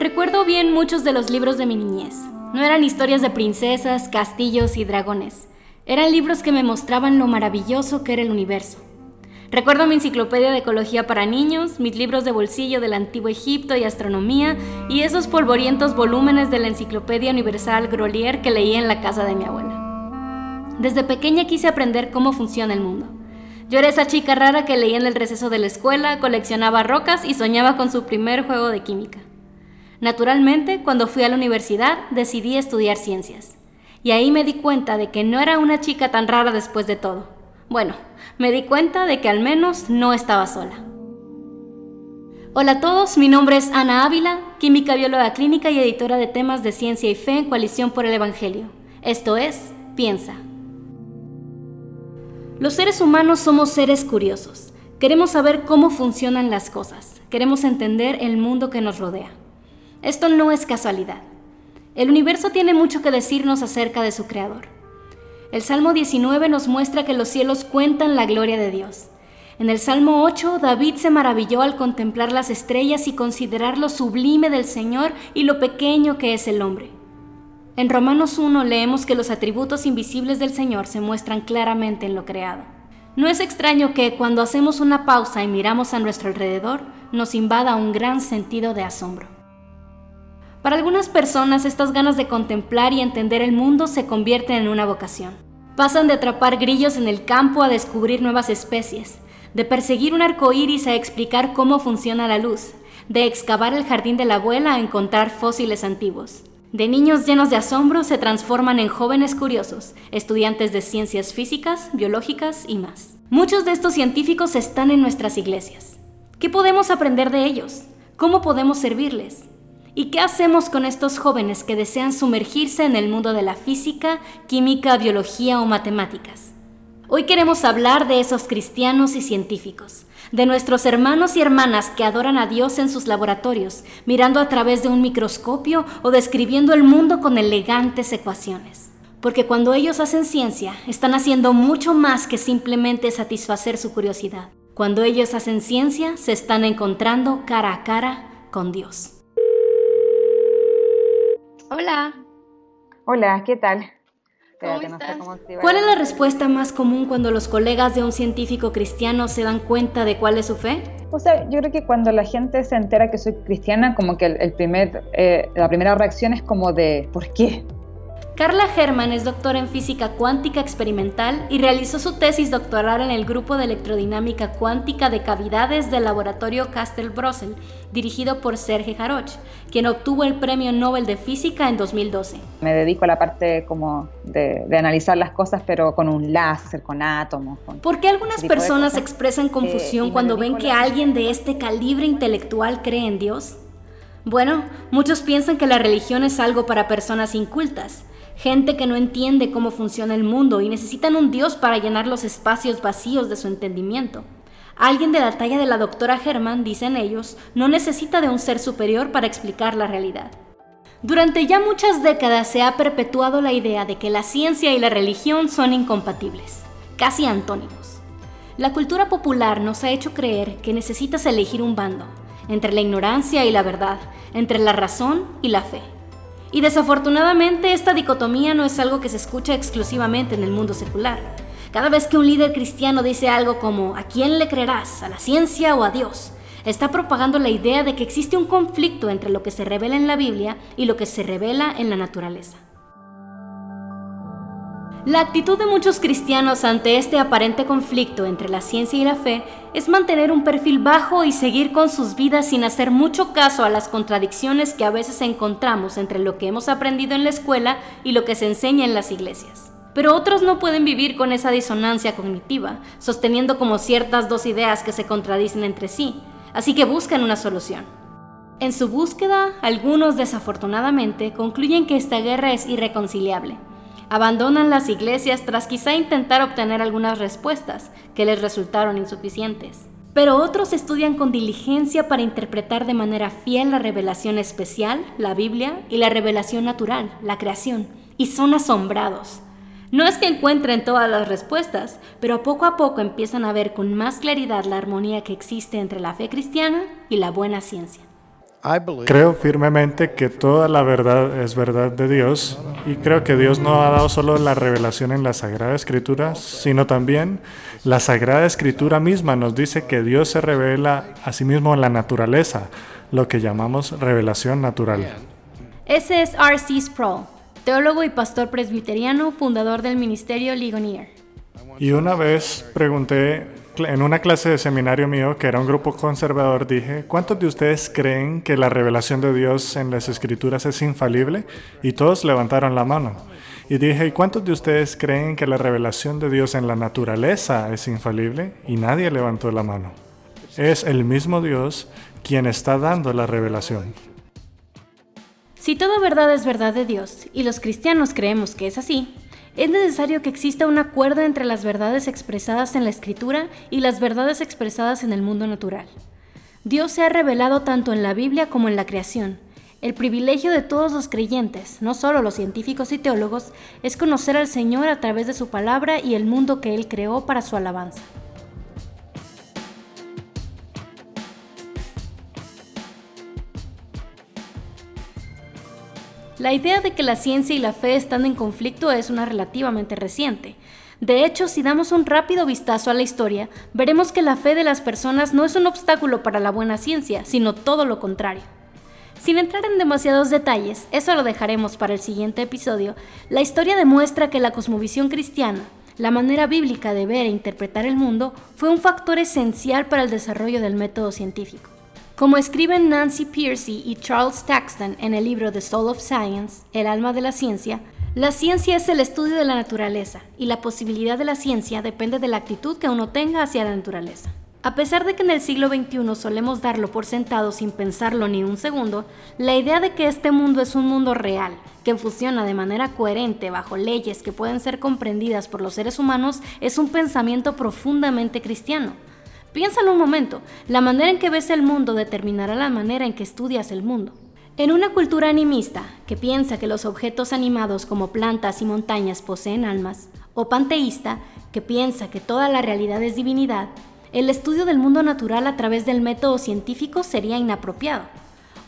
Recuerdo bien muchos de los libros de mi niñez. No eran historias de princesas, castillos y dragones. Eran libros que me mostraban lo maravilloso que era el universo. Recuerdo mi enciclopedia de ecología para niños, mis libros de bolsillo del antiguo Egipto y astronomía y esos polvorientos volúmenes de la Enciclopedia Universal Grolier que leía en la casa de mi abuela. Desde pequeña quise aprender cómo funciona el mundo. Yo era esa chica rara que leía en el receso de la escuela, coleccionaba rocas y soñaba con su primer juego de química. Naturalmente, cuando fui a la universidad, decidí estudiar ciencias. Y ahí me di cuenta de que no era una chica tan rara después de todo. Bueno, me di cuenta de que al menos no estaba sola. Hola a todos, mi nombre es Ana Ávila, química bióloga clínica y editora de temas de ciencia y fe en Coalición por el Evangelio. Esto es, piensa. Los seres humanos somos seres curiosos. Queremos saber cómo funcionan las cosas. Queremos entender el mundo que nos rodea. Esto no es casualidad. El universo tiene mucho que decirnos acerca de su creador. El Salmo 19 nos muestra que los cielos cuentan la gloria de Dios. En el Salmo 8, David se maravilló al contemplar las estrellas y considerar lo sublime del Señor y lo pequeño que es el hombre. En Romanos 1 leemos que los atributos invisibles del Señor se muestran claramente en lo creado. No es extraño que cuando hacemos una pausa y miramos a nuestro alrededor, nos invada un gran sentido de asombro. Para algunas personas estas ganas de contemplar y entender el mundo se convierten en una vocación. Pasan de atrapar grillos en el campo a descubrir nuevas especies, de perseguir un arco iris a explicar cómo funciona la luz, de excavar el jardín de la abuela a encontrar fósiles antiguos. De niños llenos de asombro se transforman en jóvenes curiosos, estudiantes de ciencias físicas, biológicas y más. Muchos de estos científicos están en nuestras iglesias. ¿Qué podemos aprender de ellos? ¿Cómo podemos servirles? ¿Y qué hacemos con estos jóvenes que desean sumergirse en el mundo de la física, química, biología o matemáticas? Hoy queremos hablar de esos cristianos y científicos, de nuestros hermanos y hermanas que adoran a Dios en sus laboratorios, mirando a través de un microscopio o describiendo el mundo con elegantes ecuaciones. Porque cuando ellos hacen ciencia, están haciendo mucho más que simplemente satisfacer su curiosidad. Cuando ellos hacen ciencia, se están encontrando cara a cara con Dios. Hola. Hola, ¿qué tal? ¿Cómo estás? ¿Cuál es la respuesta más común cuando los colegas de un científico cristiano se dan cuenta de cuál es su fe? O sea, yo creo que cuando la gente se entera que soy cristiana, como que el, primer, eh, la primera reacción es como de ¿por qué? Carla Herman es doctora en física cuántica experimental y realizó su tesis doctoral en el grupo de electrodinámica cuántica de cavidades del laboratorio Castle Brossel, dirigido por Serge Haroch, quien obtuvo el Premio Nobel de Física en 2012. Me dedico a la parte como de, analizar las cosas, pero con un láser, con átomos. ¿Por qué algunas personas expresan eh, confusión cuando ven que alguien de este calibre intelectual cree en Dios? Bueno, muchos piensan que la religión es algo para personas incultas, gente que no entiende cómo funciona el mundo y necesitan un Dios para llenar los espacios vacíos de su entendimiento. Alguien de la talla de la doctora Herman, dicen ellos, no necesita de un ser superior para explicar la realidad. Durante ya muchas décadas se ha perpetuado la idea de que la ciencia y la religión son incompatibles, casi antónimos. La cultura popular nos ha hecho creer que necesitas elegir un bando, entre la ignorancia y la verdad, entre la razón y la fe. Y desafortunadamente esta dicotomía no es algo que se escucha exclusivamente en el mundo secular. Cada vez que un líder cristiano dice algo como ¿a quién le creerás? ¿A la ciencia o a Dios? Está propagando la idea de que existe un conflicto entre lo que se revela en la Biblia y lo que se revela en la naturaleza. La actitud de muchos cristianos ante este aparente conflicto entre la ciencia y la fe es mantener un perfil bajo y seguir con sus vidas sin hacer mucho caso a las contradicciones que a veces encontramos entre lo que hemos aprendido en la escuela y lo que se enseña en las iglesias. Pero otros no pueden vivir con esa disonancia cognitiva, sosteniendo como ciertas dos ideas que se contradicen entre sí, así que buscan una solución. En su búsqueda, algunos desafortunadamente concluyen que esta guerra es irreconciliable abandonan las iglesias tras quizá intentar obtener algunas respuestas que les resultaron insuficientes. Pero otros estudian con diligencia para interpretar de manera fiel la revelación especial, la Biblia, y la revelación natural, la creación, y son asombrados. No es que encuentren todas las respuestas, pero poco a poco empiezan a ver con más claridad la armonía que existe entre la fe cristiana y la buena ciencia. Creo firmemente que toda la verdad es verdad de Dios y creo que Dios no ha dado solo la revelación en la Sagrada Escritura, sino también la Sagrada Escritura misma nos dice que Dios se revela a sí mismo en la naturaleza, lo que llamamos revelación natural. Ese es R.C. Sproul, teólogo y pastor presbiteriano, fundador del ministerio Ligonier. Y una vez pregunté en una clase de seminario mío, que era un grupo conservador, dije, ¿cuántos de ustedes creen que la revelación de Dios en las escrituras es infalible? Y todos levantaron la mano. Y dije, ¿y cuántos de ustedes creen que la revelación de Dios en la naturaleza es infalible? Y nadie levantó la mano. Es el mismo Dios quien está dando la revelación. Si toda verdad es verdad de Dios, y los cristianos creemos que es así, es necesario que exista un acuerdo entre las verdades expresadas en la escritura y las verdades expresadas en el mundo natural. Dios se ha revelado tanto en la Biblia como en la creación. El privilegio de todos los creyentes, no solo los científicos y teólogos, es conocer al Señor a través de su palabra y el mundo que Él creó para su alabanza. La idea de que la ciencia y la fe están en conflicto es una relativamente reciente. De hecho, si damos un rápido vistazo a la historia, veremos que la fe de las personas no es un obstáculo para la buena ciencia, sino todo lo contrario. Sin entrar en demasiados detalles, eso lo dejaremos para el siguiente episodio, la historia demuestra que la cosmovisión cristiana, la manera bíblica de ver e interpretar el mundo, fue un factor esencial para el desarrollo del método científico. Como escriben Nancy Pearcey y Charles Taxton en el libro The Soul of Science, El alma de la ciencia, la ciencia es el estudio de la naturaleza y la posibilidad de la ciencia depende de la actitud que uno tenga hacia la naturaleza. A pesar de que en el siglo XXI solemos darlo por sentado sin pensarlo ni un segundo, la idea de que este mundo es un mundo real, que funciona de manera coherente bajo leyes que pueden ser comprendidas por los seres humanos, es un pensamiento profundamente cristiano. Piénsalo un momento, la manera en que ves el mundo determinará la manera en que estudias el mundo. En una cultura animista, que piensa que los objetos animados como plantas y montañas poseen almas, o panteísta, que piensa que toda la realidad es divinidad, el estudio del mundo natural a través del método científico sería inapropiado.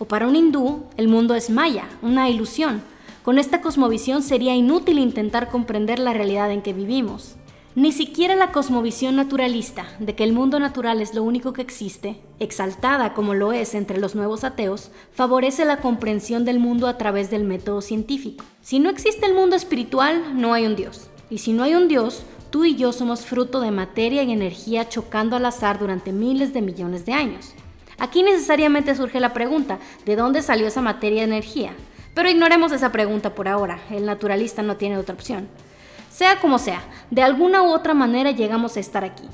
O para un hindú, el mundo es maya, una ilusión. Con esta cosmovisión sería inútil intentar comprender la realidad en que vivimos. Ni siquiera la cosmovisión naturalista de que el mundo natural es lo único que existe, exaltada como lo es entre los nuevos ateos, favorece la comprensión del mundo a través del método científico. Si no existe el mundo espiritual, no hay un Dios. Y si no hay un Dios, tú y yo somos fruto de materia y energía chocando al azar durante miles de millones de años. Aquí necesariamente surge la pregunta, ¿de dónde salió esa materia y energía? Pero ignoremos esa pregunta por ahora, el naturalista no tiene otra opción. Sea como sea, de alguna u otra manera llegamos a estar aquí.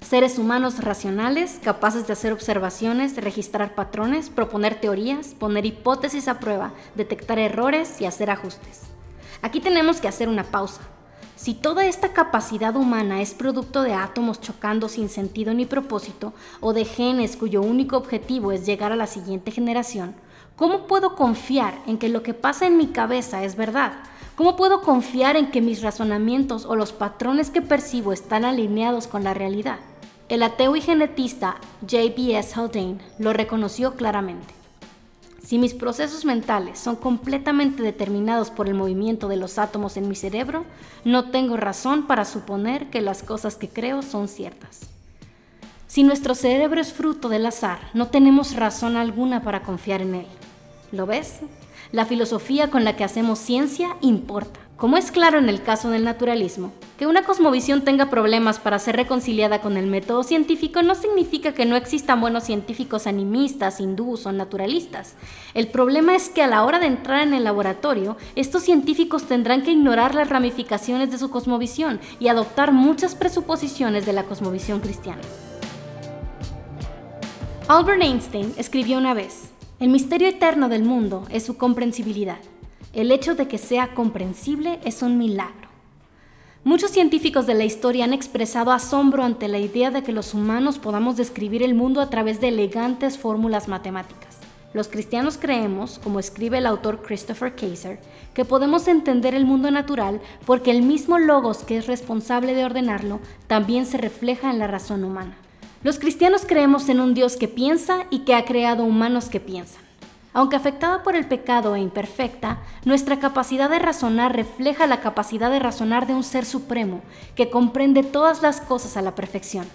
Seres humanos racionales, capaces de hacer observaciones, registrar patrones, proponer teorías, poner hipótesis a prueba, detectar errores y hacer ajustes. Aquí tenemos que hacer una pausa. Si toda esta capacidad humana es producto de átomos chocando sin sentido ni propósito, o de genes cuyo único objetivo es llegar a la siguiente generación, ¿cómo puedo confiar en que lo que pasa en mi cabeza es verdad? ¿Cómo puedo confiar en que mis razonamientos o los patrones que percibo están alineados con la realidad? El ateo y genetista J.B.S. Haldane lo reconoció claramente. Si mis procesos mentales son completamente determinados por el movimiento de los átomos en mi cerebro, no tengo razón para suponer que las cosas que creo son ciertas. Si nuestro cerebro es fruto del azar, no tenemos razón alguna para confiar en él. ¿Lo ves? La filosofía con la que hacemos ciencia importa. Como es claro en el caso del naturalismo, que una cosmovisión tenga problemas para ser reconciliada con el método científico no significa que no existan buenos científicos animistas, hindús o naturalistas. El problema es que a la hora de entrar en el laboratorio, estos científicos tendrán que ignorar las ramificaciones de su cosmovisión y adoptar muchas presuposiciones de la cosmovisión cristiana. Albert Einstein escribió una vez, el misterio eterno del mundo es su comprensibilidad. El hecho de que sea comprensible es un milagro. Muchos científicos de la historia han expresado asombro ante la idea de que los humanos podamos describir el mundo a través de elegantes fórmulas matemáticas. Los cristianos creemos, como escribe el autor Christopher Kaiser, que podemos entender el mundo natural porque el mismo logos que es responsable de ordenarlo también se refleja en la razón humana. Los cristianos creemos en un Dios que piensa y que ha creado humanos que piensan. Aunque afectada por el pecado e imperfecta, nuestra capacidad de razonar refleja la capacidad de razonar de un ser supremo que comprende todas las cosas a la perfección.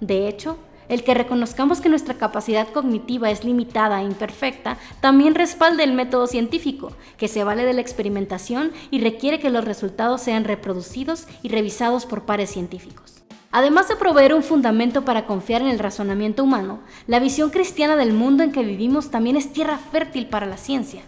De hecho, el que reconozcamos que nuestra capacidad cognitiva es limitada e imperfecta también respalda el método científico, que se vale de la experimentación y requiere que los resultados sean reproducidos y revisados por pares científicos. Además de proveer un fundamento para confiar en el razonamiento humano, la visión cristiana del mundo en que vivimos también es tierra fértil para la ciencia.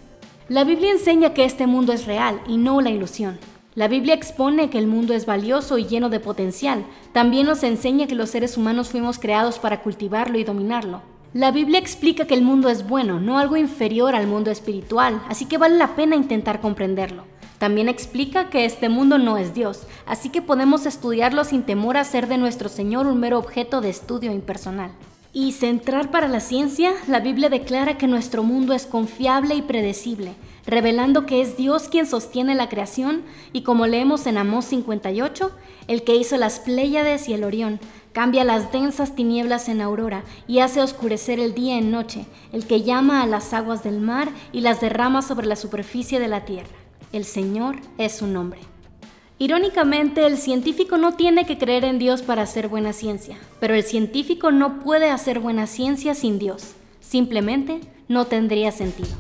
La Biblia enseña que este mundo es real y no la ilusión. La Biblia expone que el mundo es valioso y lleno de potencial. También nos enseña que los seres humanos fuimos creados para cultivarlo y dominarlo. La Biblia explica que el mundo es bueno, no algo inferior al mundo espiritual, así que vale la pena intentar comprenderlo. También explica que este mundo no es Dios, así que podemos estudiarlo sin temor a ser de nuestro Señor un mero objeto de estudio impersonal. Y centrar para la ciencia, la Biblia declara que nuestro mundo es confiable y predecible, revelando que es Dios quien sostiene la creación y como leemos en Amós 58, el que hizo las Pléyades y el Orión, cambia las densas tinieblas en aurora y hace oscurecer el día en noche, el que llama a las aguas del mar y las derrama sobre la superficie de la tierra. El Señor es su nombre. Irónicamente, el científico no tiene que creer en Dios para hacer buena ciencia, pero el científico no puede hacer buena ciencia sin Dios. Simplemente no tendría sentido.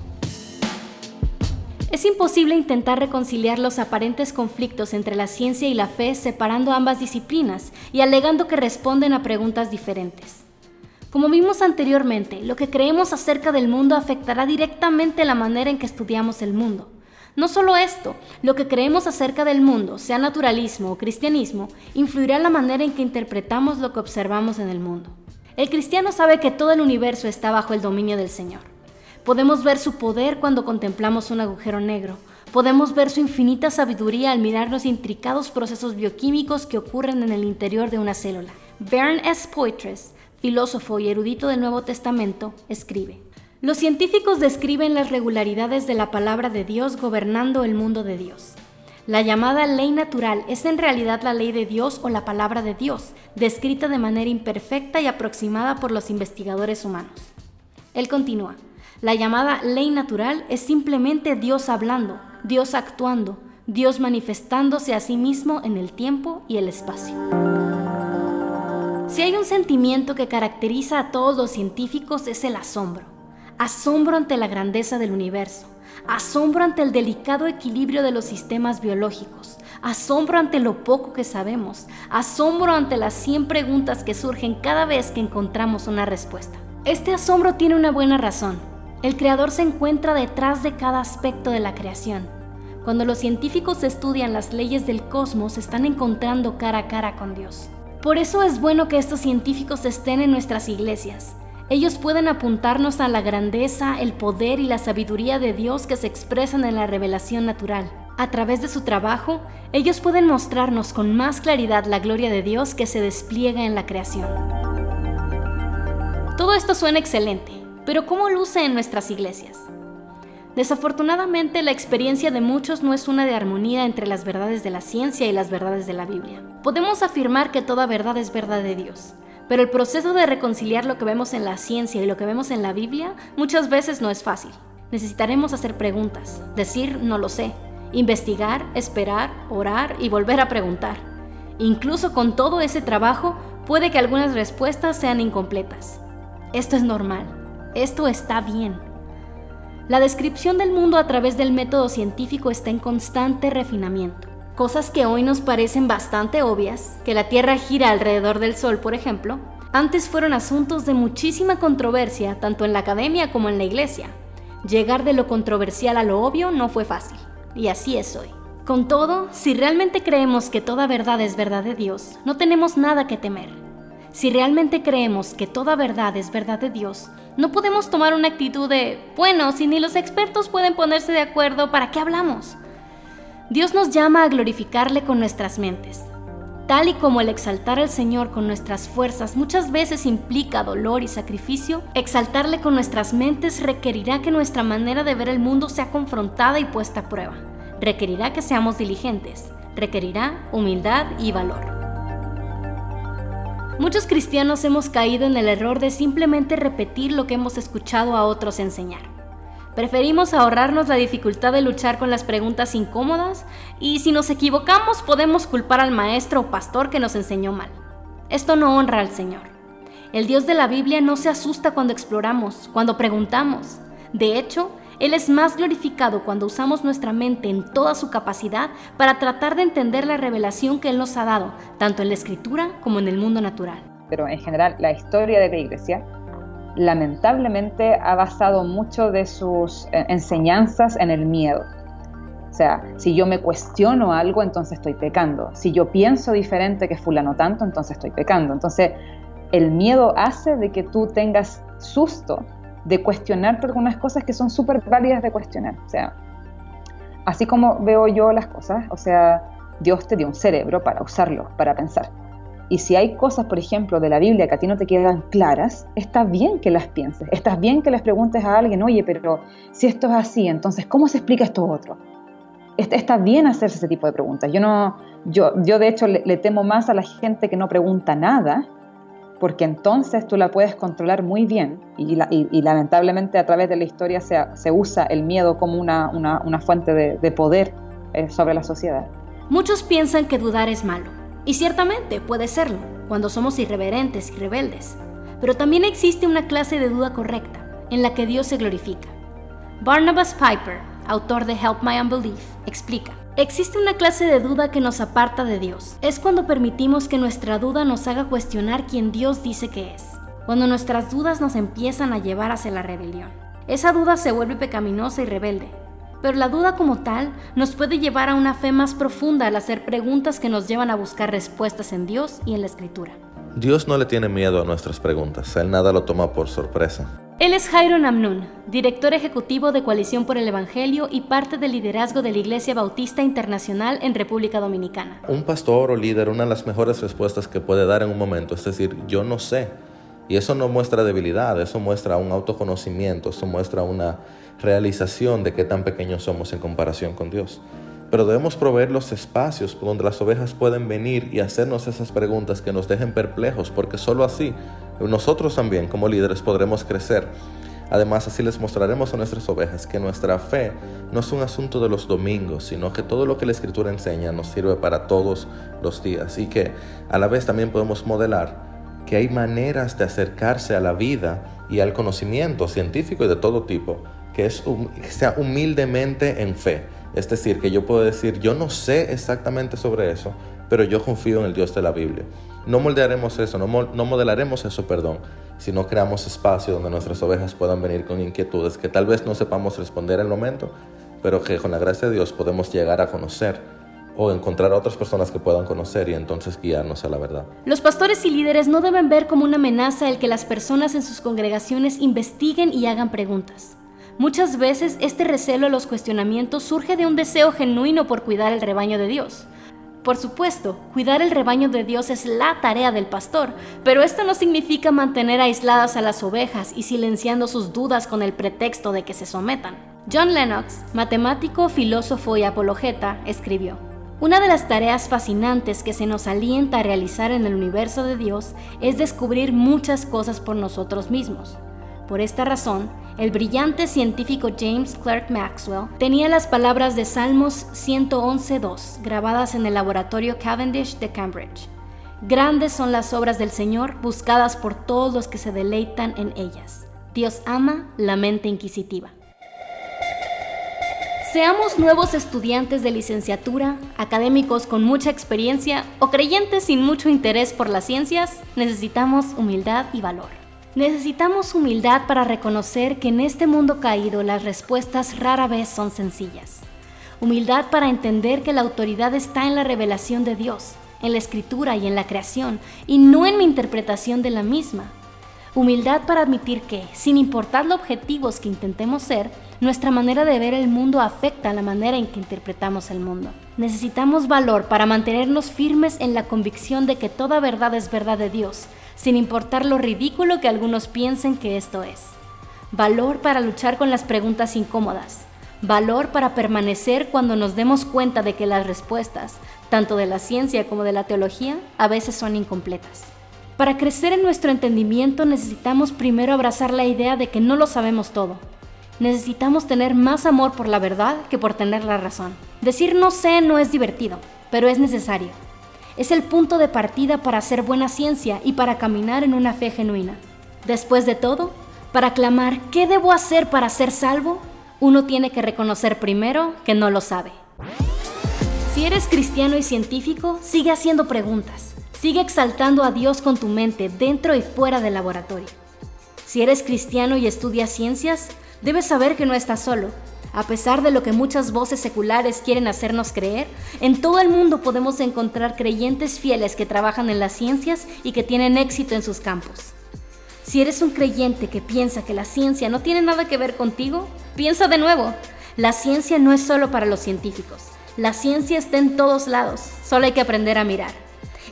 Es imposible intentar reconciliar los aparentes conflictos entre la ciencia y la fe separando ambas disciplinas y alegando que responden a preguntas diferentes. Como vimos anteriormente, lo que creemos acerca del mundo afectará directamente la manera en que estudiamos el mundo. No solo esto, lo que creemos acerca del mundo, sea naturalismo o cristianismo, influirá en la manera en que interpretamos lo que observamos en el mundo. El cristiano sabe que todo el universo está bajo el dominio del Señor. Podemos ver su poder cuando contemplamos un agujero negro. Podemos ver su infinita sabiduría al mirar los intricados procesos bioquímicos que ocurren en el interior de una célula. Baron S. Poitras, filósofo y erudito del Nuevo Testamento, escribe, los científicos describen las regularidades de la palabra de Dios gobernando el mundo de Dios. La llamada ley natural es en realidad la ley de Dios o la palabra de Dios, descrita de manera imperfecta y aproximada por los investigadores humanos. Él continúa, la llamada ley natural es simplemente Dios hablando, Dios actuando, Dios manifestándose a sí mismo en el tiempo y el espacio. Si hay un sentimiento que caracteriza a todos los científicos es el asombro asombro ante la grandeza del universo, asombro ante el delicado equilibrio de los sistemas biológicos, asombro ante lo poco que sabemos, asombro ante las 100 preguntas que surgen cada vez que encontramos una respuesta. Este asombro tiene una buena razón. El creador se encuentra detrás de cada aspecto de la creación. Cuando los científicos estudian las leyes del cosmos, están encontrando cara a cara con Dios. Por eso es bueno que estos científicos estén en nuestras iglesias, ellos pueden apuntarnos a la grandeza, el poder y la sabiduría de Dios que se expresan en la revelación natural. A través de su trabajo, ellos pueden mostrarnos con más claridad la gloria de Dios que se despliega en la creación. Todo esto suena excelente, pero ¿cómo luce en nuestras iglesias? Desafortunadamente, la experiencia de muchos no es una de armonía entre las verdades de la ciencia y las verdades de la Biblia. Podemos afirmar que toda verdad es verdad de Dios, pero el proceso de reconciliar lo que vemos en la ciencia y lo que vemos en la Biblia muchas veces no es fácil. Necesitaremos hacer preguntas, decir no lo sé, investigar, esperar, orar y volver a preguntar. Incluso con todo ese trabajo, puede que algunas respuestas sean incompletas. Esto es normal, esto está bien. La descripción del mundo a través del método científico está en constante refinamiento. Cosas que hoy nos parecen bastante obvias, que la Tierra gira alrededor del Sol, por ejemplo, antes fueron asuntos de muchísima controversia tanto en la academia como en la iglesia. Llegar de lo controversial a lo obvio no fue fácil, y así es hoy. Con todo, si realmente creemos que toda verdad es verdad de Dios, no tenemos nada que temer. Si realmente creemos que toda verdad es verdad de Dios, no podemos tomar una actitud de, bueno, si ni los expertos pueden ponerse de acuerdo, ¿para qué hablamos? Dios nos llama a glorificarle con nuestras mentes. Tal y como el exaltar al Señor con nuestras fuerzas muchas veces implica dolor y sacrificio, exaltarle con nuestras mentes requerirá que nuestra manera de ver el mundo sea confrontada y puesta a prueba. Requerirá que seamos diligentes, requerirá humildad y valor. Muchos cristianos hemos caído en el error de simplemente repetir lo que hemos escuchado a otros enseñar. Preferimos ahorrarnos la dificultad de luchar con las preguntas incómodas y si nos equivocamos podemos culpar al maestro o pastor que nos enseñó mal. Esto no honra al Señor. El Dios de la Biblia no se asusta cuando exploramos, cuando preguntamos. De hecho, Él es más glorificado cuando usamos nuestra mente en toda su capacidad para tratar de entender la revelación que Él nos ha dado, tanto en la escritura como en el mundo natural. Pero en general, la historia de la iglesia lamentablemente ha basado mucho de sus eh, enseñanzas en el miedo. O sea, si yo me cuestiono algo, entonces estoy pecando. Si yo pienso diferente que fulano tanto, entonces estoy pecando. Entonces, el miedo hace de que tú tengas susto de cuestionarte algunas cosas que son súper válidas de cuestionar. O sea, así como veo yo las cosas, o sea, Dios te dio un cerebro para usarlo, para pensar. Y si hay cosas, por ejemplo, de la Biblia que a ti no te quedan claras, está bien que las pienses, está bien que les preguntes a alguien, oye, pero si esto es así, entonces, ¿cómo se explica esto otro? Está bien hacerse ese tipo de preguntas. Yo, no, yo, yo de hecho, le, temo más a la gente que no pregunta nada, porque entonces tú la puedes controlar muy bien y, lamentablemente a través de la historia se, se usa el miedo como una, una, una fuente de, de poder eh, sobre la sociedad. Muchos piensan que dudar es malo y ciertamente puede serlo, cuando somos irreverentes y rebeldes. Pero también existe una clase de duda correcta, en la que Dios se glorifica. Barnabas Piper, autor de Help My Unbelief, explica, existe una clase de duda que nos aparta de Dios. Es cuando permitimos que nuestra duda nos haga cuestionar quién Dios dice que es. Cuando nuestras dudas nos empiezan a llevar hacia la rebelión. Esa duda se vuelve pecaminosa y rebelde, pero la duda como tal nos puede llevar a una fe más profunda al hacer preguntas que nos llevan a buscar respuestas en Dios y en la Escritura. Dios no le tiene miedo a nuestras preguntas, Él nada lo toma por sorpresa. Él es Jairo Namnun, director ejecutivo de Coalición por el Evangelio y parte del liderazgo de la Iglesia Bautista Internacional en República Dominicana. Un pastor o líder, una de las mejores respuestas que puede dar en un momento es decir, yo no sé. Y eso no muestra debilidad, eso muestra un autoconocimiento, eso muestra una realización de qué tan pequeños somos en comparación con Dios. Pero debemos proveer los espacios donde las ovejas pueden venir y hacernos esas preguntas que nos dejen perplejos, porque solo así nosotros también como líderes podremos crecer. Además, así les mostraremos a nuestras ovejas que nuestra fe no es un asunto de los domingos, sino que todo lo que la Escritura enseña nos sirve para todos los días y que a la vez también podemos modelar que hay maneras de acercarse a la vida y al conocimiento científico y de todo tipo que, es sea humildemente en fe. Es decir, que yo puedo decir, yo no sé exactamente sobre eso, pero yo confío en el Dios de la Biblia. No moldearemos eso, no, no modelaremos eso, perdón, si no creamos espacio donde nuestras ovejas puedan venir con inquietudes que tal vez no sepamos responder en el momento, pero que con la gracia de Dios podemos llegar a conocer o encontrar a otras personas que puedan conocer y entonces guiarnos a la verdad. Los pastores y líderes no deben ver como una amenaza el que las personas en sus congregaciones investiguen y hagan preguntas. Muchas veces este recelo a los cuestionamientos surge de un deseo genuino por cuidar el rebaño de Dios. Por supuesto, cuidar el rebaño de Dios es la tarea del pastor, pero esto no significa mantener aisladas a las ovejas y silenciando sus dudas con el pretexto de que se sometan. John Lennox, matemático, filósofo y apologeta, escribió, Una de las tareas fascinantes que se nos alienta a realizar en el universo de Dios es descubrir muchas cosas por nosotros mismos. Por esta razón, el brillante científico James Clerk Maxwell tenía las palabras de Salmos 111.2 grabadas en el laboratorio Cavendish de Cambridge. Grandes son las obras del Señor buscadas por todos los que se deleitan en ellas. Dios ama la mente inquisitiva. Seamos nuevos estudiantes de licenciatura, académicos con mucha experiencia o creyentes sin mucho interés por las ciencias, necesitamos humildad y valor. Necesitamos humildad para reconocer que en este mundo caído las respuestas rara vez son sencillas. Humildad para entender que la autoridad está en la revelación de Dios, en la escritura y en la creación, y no en mi interpretación de la misma. Humildad para admitir que, sin importar los objetivos que intentemos ser, nuestra manera de ver el mundo afecta la manera en que interpretamos el mundo. Necesitamos valor para mantenernos firmes en la convicción de que toda verdad es verdad de Dios sin importar lo ridículo que algunos piensen que esto es. Valor para luchar con las preguntas incómodas. Valor para permanecer cuando nos demos cuenta de que las respuestas, tanto de la ciencia como de la teología, a veces son incompletas. Para crecer en nuestro entendimiento necesitamos primero abrazar la idea de que no lo sabemos todo. Necesitamos tener más amor por la verdad que por tener la razón. Decir no sé no es divertido, pero es necesario. Es el punto de partida para hacer buena ciencia y para caminar en una fe genuina. Después de todo, para clamar ¿qué debo hacer para ser salvo? Uno tiene que reconocer primero que no lo sabe. Si eres cristiano y científico, sigue haciendo preguntas. Sigue exaltando a Dios con tu mente dentro y fuera del laboratorio. Si eres cristiano y estudias ciencias, debes saber que no estás solo. A pesar de lo que muchas voces seculares quieren hacernos creer, en todo el mundo podemos encontrar creyentes fieles que trabajan en las ciencias y que tienen éxito en sus campos. Si eres un creyente que piensa que la ciencia no tiene nada que ver contigo, piensa de nuevo. La ciencia no es solo para los científicos. La ciencia está en todos lados, solo hay que aprender a mirar.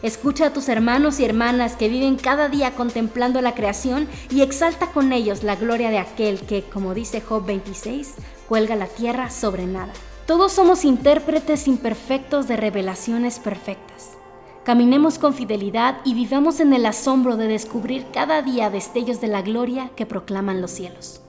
Escucha a tus hermanos y hermanas que viven cada día contemplando la creación y exalta con ellos la gloria de aquel que, como dice Job 26, cuelga la tierra sobre nada. Todos somos intérpretes imperfectos de revelaciones perfectas. Caminemos con fidelidad y vivamos en el asombro de descubrir cada día destellos de la gloria que proclaman los cielos.